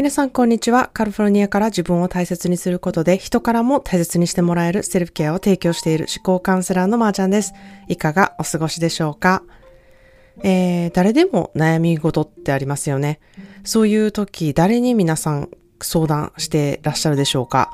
皆さん、こんにちは。カリフォルニアから自分を大切にすることで、人からも大切にしてもらえるセルフケアを提供している思考カウンセラーのまーちゃんです。いかがお過ごしでしょうか？えー、誰でも悩み事ってありますよね。そういう時、誰に皆さん相談してらっしゃるでしょうか？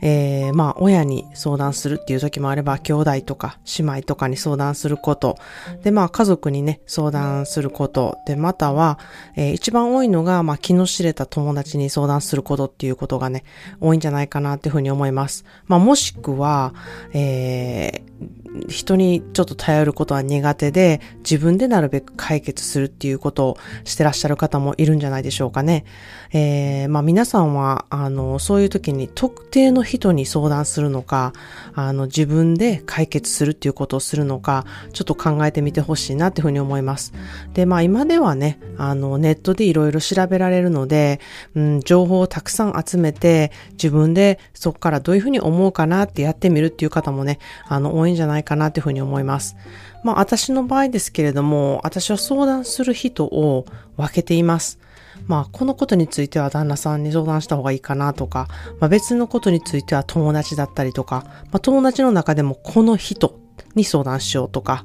えー、まあ、親に相談するっていう時もあれば、兄弟とか姉妹とかに相談すること。で、まあ、家族にね、相談すること。で、または、えー、一番多いのが、まあ、気の知れた友達に相談することっていうことがね、多いんじゃないかなっていうふうに思います。まあ、もしくは、えー、人にちょっと頼ることは苦手で、自分でなるべく解決するっていうことをしてらっしゃる方もいるんじゃないでしょうかね。えー、まあ皆さんは、あの、そういう時に特定の人に相談するのか、あの、自分で解決するっていうことをするのか、ちょっと考えてみてほしいなっていうふうに思います。で、まあ今ではね、あの、ネットでいろいろ調べられるので、うん、情報をたくさん集めて、自分でそこからどういうふうに思うかなってやってみるっていう方もね、あの、多いんじゃないかなっていうふうに思います。まあ私の場合ですけれども、私は相談する人を分けています。まあこのことについては旦那さんに相談した方がいいかなとか、まあ、別のことについては友達だったりとか、まあ、友達の中でもこの人に相談しようとか、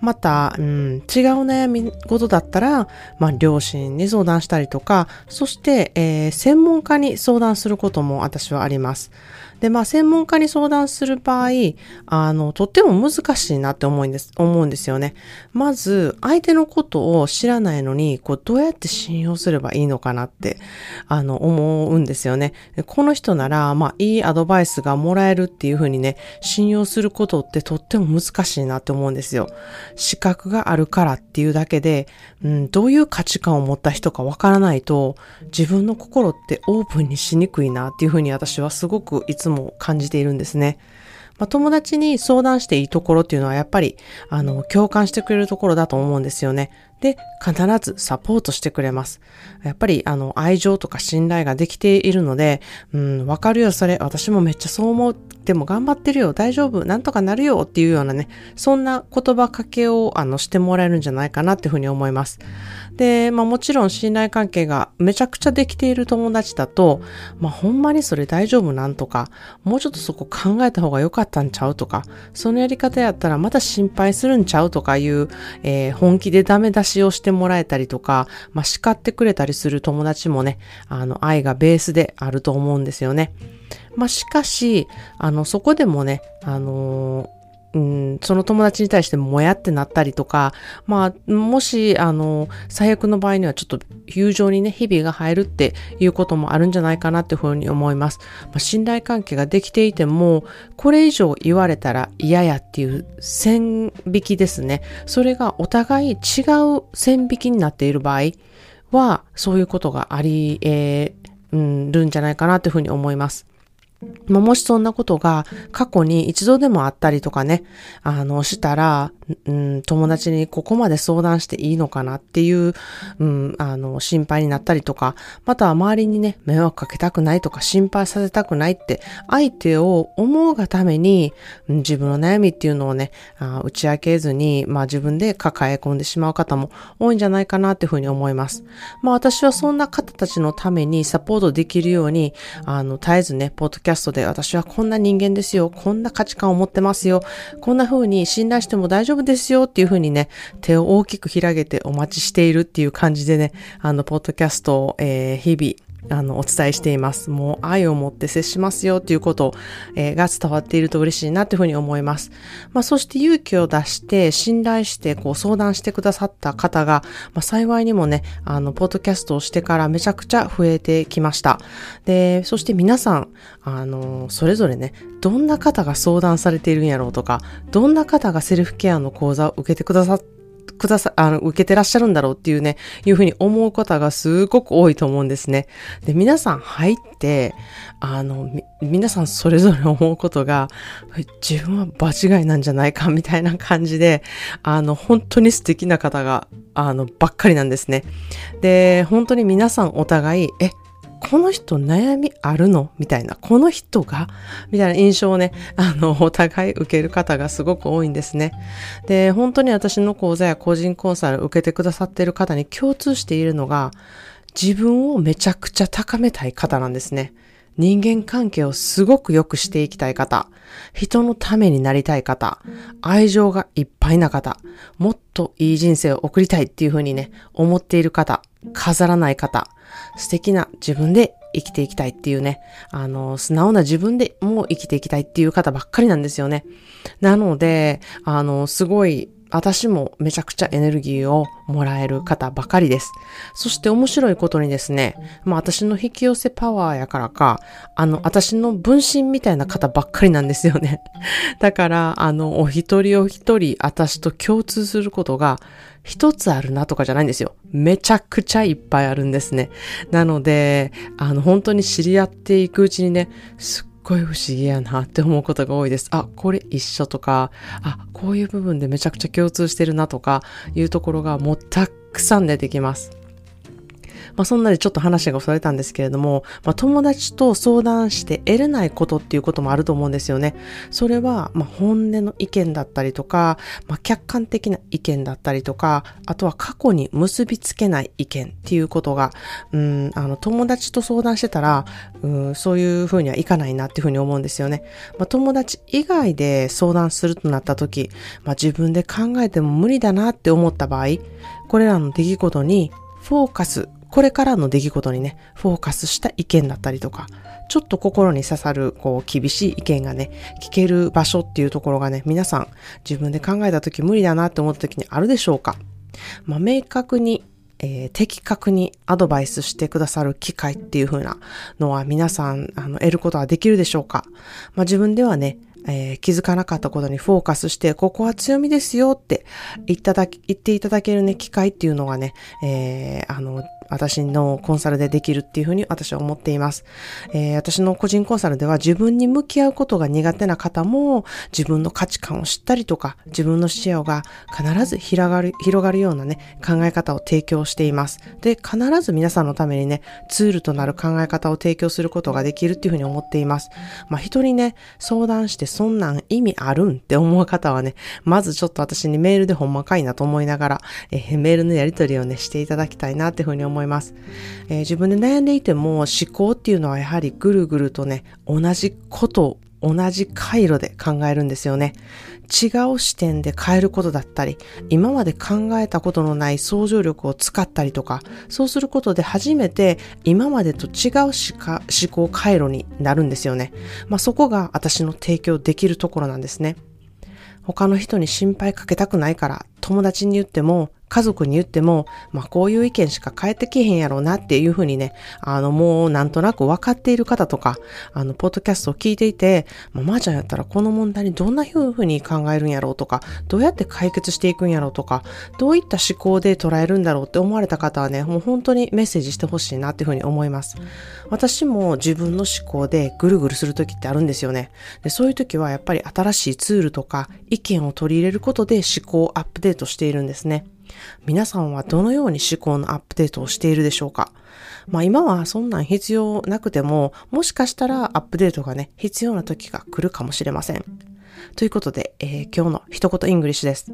また、うん、違う悩み事だったら、まあ、両親に相談したりとか、そして、えー、専門家に相談することも私はあります。で、まあ、専門家に相談する場合、あの、とっても難しいなって思うんです、思うんですよね。まず、相手のことを知らないのに、こう、どうやって信用すればいいのかなって、あの、思うんですよね。この人なら、まあ、いいアドバイスがもらえるっていうふうにね、信用することってとっても難しいなって思うんですよ。資格があるからっていうだけで、うん、どういう価値観を持った人かわからないと、自分の心ってオープンにしにくいなっていうふうに私はすごくいつも感じているんですね。まあ、友達に相談していいところっていうのはやっぱり、あの、共感してくれるところだと思うんですよね。で、必ずサポートしてくれます。やっぱり、あの、愛情とか信頼ができているので、うん、わかるよ、それ。私もめっちゃそう思う。でも頑張ってるよ、大丈夫、なんとかなるよっていうようなね、そんな言葉かけを、あの、してもらえるんじゃないかなっていうふうに思います。で、まあもちろん信頼関係がめちゃくちゃできている友達だと、まあほんまにそれ大丈夫なんとか、もうちょっとそこ考えた方が良かったんちゃうとか、そのやり方やったらまた心配するんちゃうとかいう、えー、本気でダメ出ししをしてもらえたりとか、まあ、叱ってくれたりする友達もね、あの、愛がベースであると思うんですよね。まあ、しかし、あの、そこでもね、あのーうん、その友達に対してもやってなったりとか、まあ、もし、あの、最悪の場合にはちょっと友情にね、日々が入るっていうこともあるんじゃないかなっていうふうに思います。まあ、信頼関係ができていても、これ以上言われたら嫌やっていう線引きですね。それがお互い違う線引きになっている場合は、そういうことがあり、えー、るんじゃないかなというふうに思います。まあ、もしそんなことが過去に一度でもあったりとかね、あの、したら、うん、友達にここまで相談していいのかなっていう、うん、あの、心配になったりとか、または周りにね、迷惑かけたくないとか心配させたくないって、相手を思うがために、うん、自分の悩みっていうのをね、あ打ち明けずに、まあ自分で抱え込んでしまう方も多いんじゃないかなっていうふうに思います。まあ私はそんな方たちのためにサポートできるように、あの、絶えずね、ポッドキャャストで私はこんな人間ですよ、こんな価値観を持ってますよ、こんな風に信頼しても大丈夫ですよっていう風にね、手を大きく開けてお待ちしているっていう感じでね、あの、ポッドキャストを、えー、日々、あの、お伝えしています。もう愛を持って接しますよっていうこと、えー、が伝わっていると嬉しいなっていうふうに思います。まあ、そして勇気を出して、信頼して、こう、相談してくださった方が、まあ、幸いにもね、あの、ポッドキャストをしてからめちゃくちゃ増えてきました。で、そして皆さん、あの、それぞれね、どんな方が相談されているんやろうとか、どんな方がセルフケアの講座を受けてくださってくださ、あの、受けてらっしゃるんだろうっていうね、いうふうに思う方がすごく多いと思うんですね。で、皆さん入って、あの、皆さんそれぞれ思うことが、自分は場違いなんじゃないか みたいな感じで、あの、本当に素敵な方が、あの、ばっかりなんですね。で、本当に皆さんお互い、え、この人悩みあるの？みたいな、この人が？みたいな印象をね、あの、お互い受ける方がすごく多いんですね。で、本当に私の講座や個人コンサルを受けてくださっている方に共通しているのが、自分をめちゃくちゃ高めたい方なんですね。人間関係をすごく良くしていきたい方、人のためになりたい方、愛情がいっぱいな方、もっといい人生を送りたいっていうふうにね、思っている方、飾らない方、素敵な自分で生きていきたいっていうね、あの、素直な自分でも生きていきたいっていう方ばっかりなんですよね。なので、あの、すごい私もめちゃくちゃエネルギーをもらえる方ばかりです。そして面白いことにですね、まあ私の引き寄せパワーやからか、あの、私の分身みたいな方ばっかりなんですよね。だから、あの、お一人お一人私と共通することが一つあるなとかじゃないんですよ。めちゃくちゃいっぱいあるんですね。なので、あの、本当に知り合っていくうちにね、すっごい不思議やなって思うことが多いです。あ、これ一緒とか、あ、こういう部分でめちゃくちゃ共通してるなとかいうところがもうたくさん出てきます。まあそんなでちょっと話がそれたんですけれども、まあ友達と相談して得れないことっていうこともあると思うんですよね。それは、まあ本音の意見だったりとか、まあ客観的な意見だったりとか、あとは過去に結びつけない意見っていうことが、うん、あの友達と相談してたら、うん、そういうふうにはいかないなっていうふうに思うんですよね。まあ友達以外で相談するとなった時、まあ自分で考えても無理だなって思った場合、これらの出来事にフォーカスこれからの出来事にね、フォーカスした意見だったりとか、ちょっと心に刺さる、こう、厳しい意見がね、聞ける場所っていうところがね、皆さん自分で考えた時無理だなって思った時にあるでしょうか。まあ、明確にえー、的確にアドバイスしてくださる機会っていう風なのは皆さん、あの、得ることはできるでしょうか。まあ、自分ではね、えー、気づかなかったことにフォーカスして、ここは強みですよって言っただ言っていただけるね、機会っていうのがね、えー、あの、私のコンサルでできるっていうふうに私は思っています。えー、私の個人コンサルでは自分に向き合うことが苦手な方も自分の価値観を知ったりとか自分の視野が必ず広がる、広がるようなね、考え方を提供しています。で、必ず皆さんのためにね、ツールとなる考え方を提供することができるっていうふうに思っています。まあ人にね、相談してそんなん意味あるんって思う方はね、まずちょっと私にメールでほんまかいなと思いながら、えー、メールのやり取りをね、していただきたいなっていうふうに思います。思います、えー、自分で悩んでいても思考っていうのはやはりぐるぐるとね、同じこと同じ回路で考えるんですよね。違う視点で変えることだったり、今まで考えたことのない想像力を使ったりとか、そうすることで初めて今までと違う思考回路になるんですよね。まあそこが私の提供できるところなんですね。他の人に心配かけたくないから友達に言っても家族に言っても、まあこういう意見しか返ってけへんやろうなっていうふうにね、あのもうなんとなく分かっている方とか、あの、ポッドキャストを聞いていて、まあ、まー、ちゃんやったらこの問題にどんなふうに考えるんやろうとか、どうやって解決していくんやろうとか、どういった思考で捉えるんだろうって思われた方はね、もう本当にメッセージしてほしいなっていうふうに思います。私も自分の思考でぐるぐるするときってあるんですよね。で、そういう時はやっぱり新しいツールとか意見を取り入れることで思考をアップデートしているんですね。皆さんはどのように思考のアップデートをしているでしょうか？まあ今はそんなん必要なくても、もしかしたらアップデートがね、必要な時が来るかもしれません。ということで、えー、今日の一言イングリッシュです。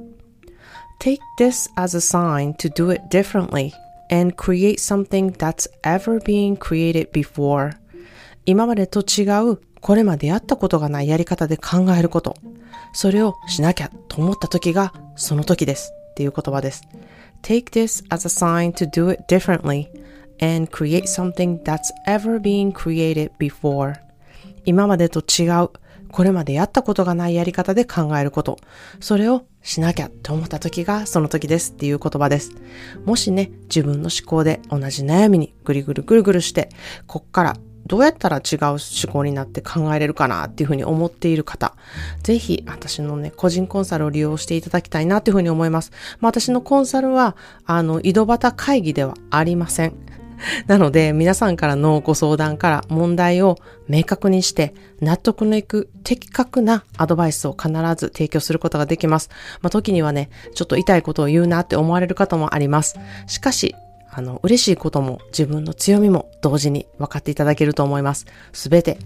Take this as a sign to do it differently and create something that's ever been created before. 今までと違う、これまでやったことがないやり方で考えること。それをしなきゃと思った時がその時です。っていう言葉です。Take this as a sign to do it differently and create something that's ever been created before. 今までと違う、これまでやったことがないやり方で考えること。それをしなきゃと思った時がその時ですっていう言葉です。もしね、自分の思考で同じ悩みにぐりぐるぐるぐるして、こっからどうやったら違う思考になって考えれるかなっていうふうに思っている方、ぜひ私のね、個人コンサルを利用していただきたいなっていうふうに思います。まあ、私のコンサルは、あの、井戸端会議ではありません。なので、皆さんからのご相談から問題を明確にして、納得のいく的確なアドバイスを必ず提供することができます。まあ、時にはね、ちょっと痛いことを言うなって思われる方もあります。しかし、あの、嬉しいことも自分の強みも同時に分かっていただけると思います。すべて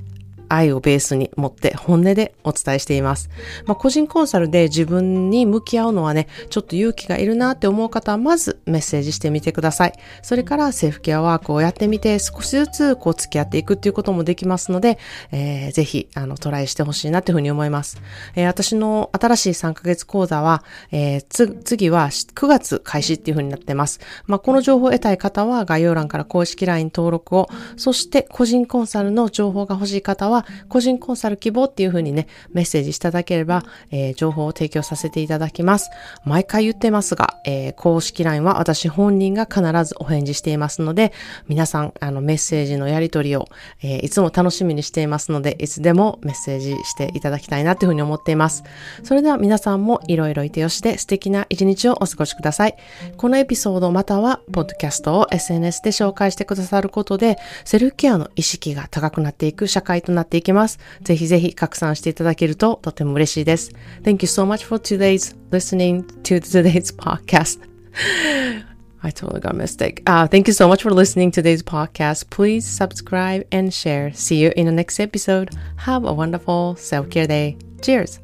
愛をベースに持って本音でお伝えしています。まあ、個人コンサルで自分に向き合うのはね、ちょっと勇気がいるなって思う方はまずメッセージしてみてください。それからセルフケアワークをやってみて少しずつこう付き合っていくっていうこともできますので、えー、ぜひあのトライしてほしいなっていうふうに思います。えー、私の新しい3ヶ月講座は、えー、次は9月開始っていうふうになってます。まあ、この情報を得たい方は概要欄から公式 LINE 登録を、そして個人コンサルの情報が欲しい方は、個人コンサル希望っていうふうにね、メッセージしていただければ、えー、情報を提供させていただきます。毎回言ってますが、えー、公式 LINE は私本人が必ずお返事していますので、皆さん、あの、メッセージのやり取りを、えー、いつも楽しみにしていますので、いつでもメッセージしていただきたいなというふうに思っています。それでは皆さんもいろいろいてよしで素敵な一日をお過ごしください。このエピソードまたは、ポッドキャストを SNS で紹介してくださることで、セルフケアの意識が高くなっていく社会となっていきます。ぜひぜひ拡散していただけるととても嬉しいです。Thank you so much for today's listening to today's podcast. I totally got a mistake. Uh, thank you so much for listening to today's podcast. Please subscribe and share. See you in the next episode. Have a wonderful self care day. Cheers.